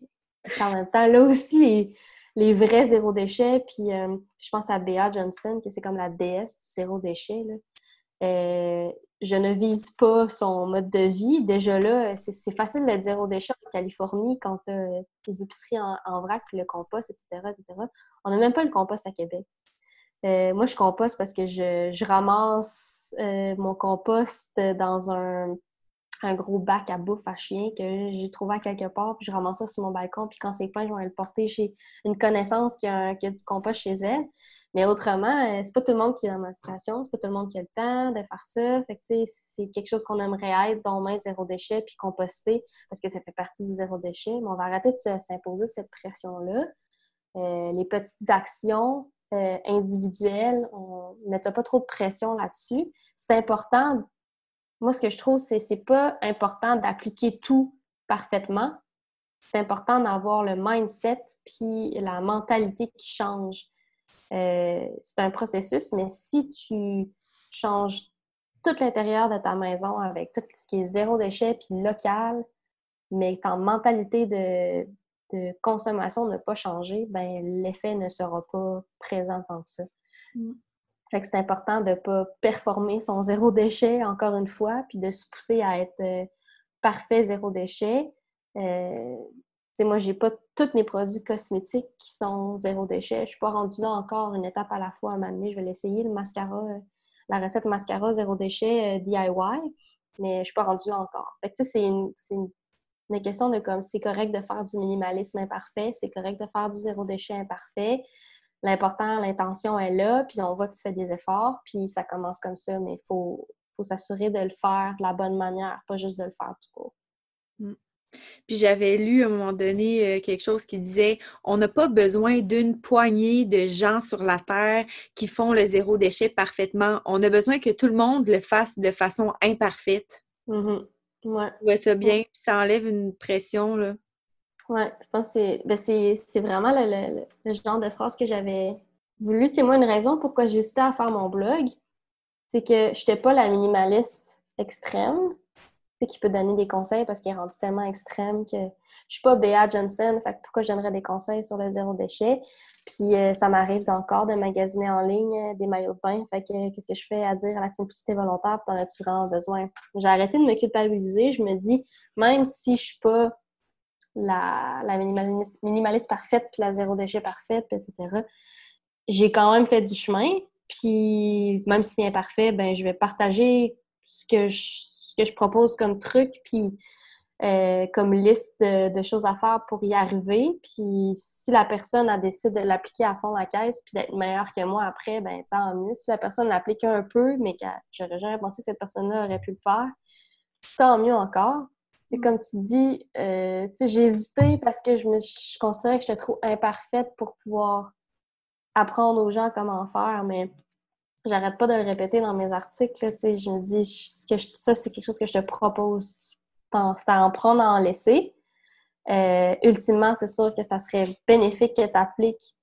en même temps, là aussi, les, vrais zéro déchet, puis euh, je pense à Bea Johnson, que c'est comme la déesse du zéro déchet. Là. Euh, je ne vise pas son mode de vie. Déjà là, c'est facile d'être zéro déchet en Californie quand as les épiceries en, vrac, puis le compost, etc., etc. On n'a même pas le compost à Québec. Euh, moi, je composte parce que je, ramasse euh, mon compost dans un, gros bac à bouffe à chien que j'ai trouvé à quelque part, puis je ramasse ça sur mon balcon, puis quand c'est plein, je vais le porter chez une connaissance qui a, du compost chez elle. Mais autrement, euh, c'est pas tout le monde qui est dans ma situation, c'est pas tout le monde qui a le temps de faire ça. Fait que, c'est quelque chose qu'on aimerait être, dont main zéro déchet, puis composter, parce que ça fait partie du zéro déchet. Mais on va arrêter de s'imposer cette pression-là. les petites actions, euh, individuel, on ne pas trop de pression là-dessus. C'est important, moi ce que je trouve, c'est c'est pas important d'appliquer tout parfaitement. C'est important d'avoir le mindset puis la mentalité qui change. Euh, c'est un processus, mais si tu changes tout l'intérieur de ta maison avec tout ce qui est zéro déchet puis local, mais ta mentalité de, de consommation n'a pas changé, ben l'effet ne sera pas présent tant que ça. Mm. Fait que c'est important de ne pas performer son zéro déchet, encore une fois, puis de se pousser à être euh, parfait zéro déchet. Euh, moi, j'ai pas tous mes produits cosmétiques qui sont zéro déchet. Je suis pas rendue là encore une étape à la fois à un moment Je vais l'essayer, le mascara, euh, la recette mascara zéro déchet DIY, mais je suis pas rendue là encore. C'est une, une question de comme c'est correct de faire du minimalisme imparfait, c'est correct de faire du zéro déchet imparfait. L'important, l'intention est là, puis on voit que tu fais des efforts, puis ça commence comme ça, mais il faut, s'assurer de le faire de la bonne manière, pas juste de le faire tout court. Puis j'avais lu à un moment donné euh, quelque chose qui disait on n'a pas besoin d'une poignée de gens sur la Terre qui font le zéro déchet parfaitement. On a besoin que tout le monde le fasse de façon imparfaite. Mm-hmm. Ouais. ça bien, ça enlève une pression, là. Ouais, je pense que c'est ben, vraiment le, genre de phrase que j'avais voulu. Tu sais, moi, une raison pourquoi j'hésitais à faire mon blog, c'est que je n'étais pas la minimaliste extrême qui peut donner des conseils parce qu'il est rendu tellement extrême que je suis pas Bea Johnson, fait pourquoi je donnerais des conseils sur le zéro déchet? Puis euh, ça m'arrive encore de magasiner en ligne euh, des maillots de bain, fait que qu'est-ce que je fais à dire à la simplicité volontaire, t'en as-tu vraiment besoin? J'ai arrêté de me culpabiliser, je me dis, même si je suis pas la, minimaliste parfaite puis la zéro déchet parfaite, etc., j'ai quand même fait du chemin, puis même si c'est imparfait, ben je vais partager ce que je que je propose comme truc, puis euh, comme liste de, choses à faire pour y arriver. Puis si la personne a décidé de l'appliquer à fond la caisse puis d'être meilleure que moi après, ben tant mieux. Si la personne l'applique un peu, mais que j'aurais jamais pensé que cette personne-là aurait pu le faire, tant mieux encore. Et comme tu dis, euh, j'ai hésité parce que je me je considérais que j'étais trop imparfaite pour pouvoir apprendre aux gens comment faire, mais j'arrête pas de le répéter dans mes articles. je me dis que ça, c'est quelque chose que je te propose. T'en, en prendre, en laisser. Euh, ultimement, c'est sûr que ça serait bénéfique que tu appliques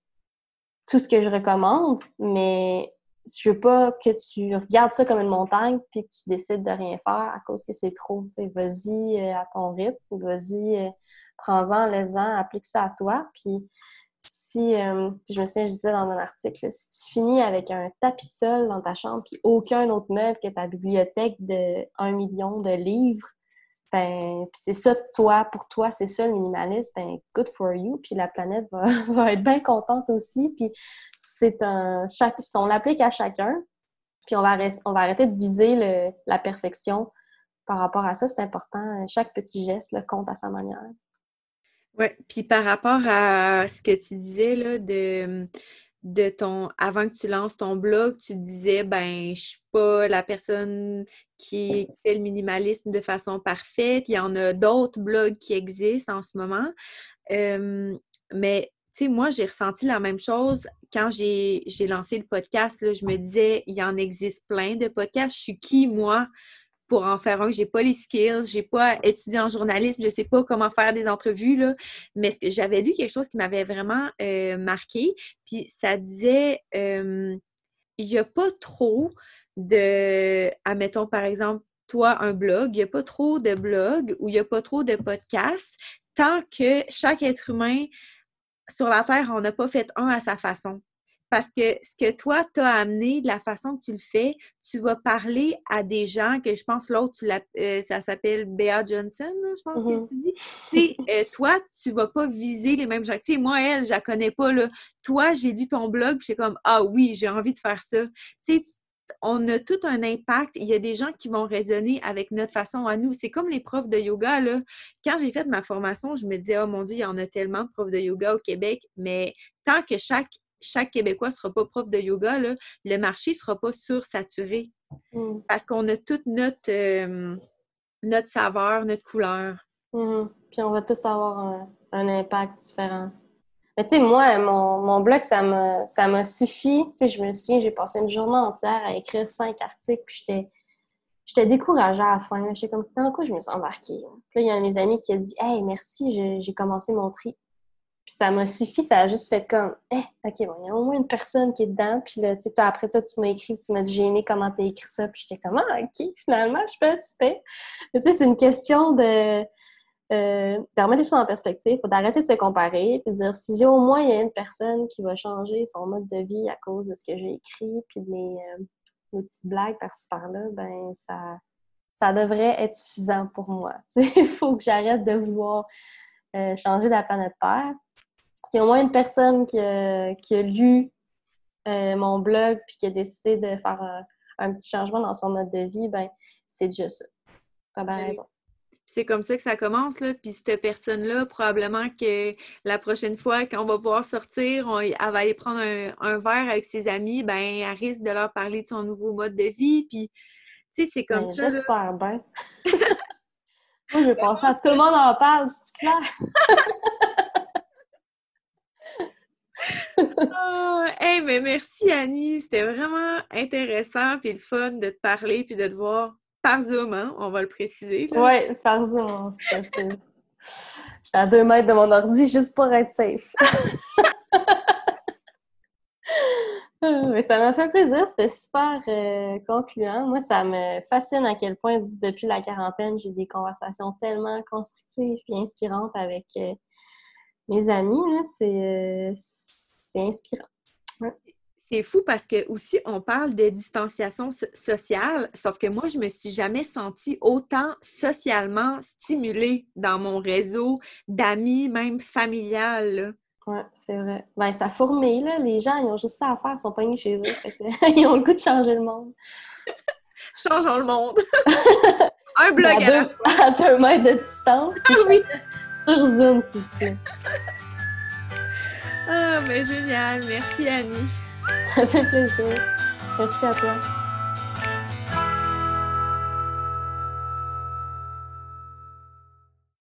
tout ce que je recommande, mais je veux pas que tu regardes ça comme une montagne puis que tu décides de rien faire à cause que c'est trop. Vas-y euh, à ton rythme, vas-y, euh, prends-en, laisse-en, applique ça à toi. Puis si, euh, je me souviens, je disais dans un article, si tu finis avec un tapis de sol dans ta chambre puis aucun autre meuble que ta bibliothèque de un million de livres, ben, c'est ça, toi, pour toi, c'est ça le minimalisme, ben, good for you, puis la planète va, [LAUGHS] être bien contente aussi, puis c'est un, on l'applique à chacun, puis on va, arrêter de viser la perfection par rapport à ça, c'est important, chaque petit geste le compte à sa manière. Oui, puis par rapport à ce que tu disais là, de, de ton avant que tu lances ton blog, tu disais ben je suis pas la personne qui fait le minimalisme de façon parfaite. Il y en a d'autres blogs qui existent en ce moment. mais tu sais, moi, j'ai ressenti la même chose quand j'ai lancé le podcast. Là, je me disais, il y en existe plein de podcasts. Je suis qui, moi, pour en faire un. J'ai pas les skills, j'ai pas étudié en journalisme, je sais pas comment faire des entrevues, là. Mais j'avais lu quelque chose qui m'avait vraiment euh, marqué. Puis ça disait, euh, il n'y a pas trop de, admettons par exemple, toi, un blog, il n'y a pas trop de blogs ou il n'y a pas trop de podcasts tant que chaque être humain sur la Terre, on n'a pas fait un à sa façon parce que ce que toi, tu as amené, de la façon que tu le fais, tu vas parler à des gens que je pense l'autre, euh, ça s'appelle Bea Johnson, je pense que tu dis. [LAUGHS] Euh, toi, tu vas pas viser les mêmes gens. Tu sais, moi, elle, je la connais pas. Là. Toi, j'ai lu ton blog, c'est comme Ah oui, j'ai envie de faire ça. Tu sais, on a tout un impact. Il y a des gens qui vont raisonner avec notre façon à nous. C'est comme les profs de yoga. Là. Quand j'ai fait ma formation, je me disais, oh mon Dieu, il y en a tellement de profs de yoga au Québec, mais tant que chaque chaque Québécois ne sera pas prof de yoga, le marché ne sera pas sursaturé. Mm. Parce qu'on a toute notre, euh, notre saveur, notre couleur. Mm-hmm. Puis on va tous avoir un, impact différent. Mais tu sais, moi, mon, blog, ça m'a, ça suffi. Tu sais, je me souviens, j'ai passé une journée entière à écrire cinq articles, puis j'étais, j'étais découragée à la fin. J'étais comme, dans quoi je me suis embarquée? Puis là, il y a un de mes amis qui a dit, Hey, merci, j'ai commencé mon tri. Puis ça m'a suffi, ça a juste fait comme, eh, OK, bon, il y a au moins une personne qui est dedans. Puis là, tu sais, après toi, tu m'as écrit, tu m'as dit, j'ai aimé comment tu as écrit ça. Puis j'étais comme, ah, OK, finalement, je suis pas super. Tu sais, c'est une question de, euh, de remettre les choses en perspective, faut d'arrêter de se comparer, puis dire, si au moins il y a une personne qui va changer son mode de vie à cause de ce que j'ai écrit, puis de mes, euh, petites blagues par-ci par-là, ben ça, ça devrait être suffisant pour moi. [LAUGHS] Il faut que j'arrête de vouloir euh, changer la planète Terre si au moins une personne qui a, lu euh, mon blog puis qui a décidé de faire un, petit changement dans son mode de vie, ben c'est déjà ça. T'as bien raison. C'est comme ça que ça commence, là. Puis cette personne-là, probablement que la prochaine fois, qu'on va pouvoir sortir, elle va aller prendre un, verre avec ses amis, ben elle risque de leur parler de son nouveau mode de vie. Puis, tu sais, c'est comme ben, ça. J'espère bien. [LAUGHS] Moi, je vais penser à tout le monde en parle, c'est clair? [LAUGHS] oh, hey, mais merci Annie, c'était vraiment intéressant puis le fun de te parler puis de te voir par Zoom, hein? on va le préciser. Oui, c'est par Zoom. J'étais à deux mètres de mon ordi juste pour être safe. [LAUGHS] [LAUGHS] Ça m'a fait plaisir, c'était super euh, concluant. Moi, ça me fascine à quel point, depuis la quarantaine, j'ai des conversations tellement constructives et inspirantes avec euh, mes amis. C'est euh, c'est inspirant. C'est fou parce que aussi on parle de distanciation sociale, sauf que moi je me suis jamais sentie autant socialement stimulée dans mon réseau d'amis, même familial. Oui, c'est vrai. Ben, ça fourmille, là. Les gens, ils ont juste ça à faire, ils sont pognés chez eux. [LAUGHS] ils ont le goût de changer le monde. [LAUGHS] Changeons le monde! [LAUGHS] Un blog à, deux, à deux mètres de distance. Ah oui. Sur Zoom, s'il vous plaît. Ah, mais génial. Merci, Annie. Ça fait plaisir. Merci à toi.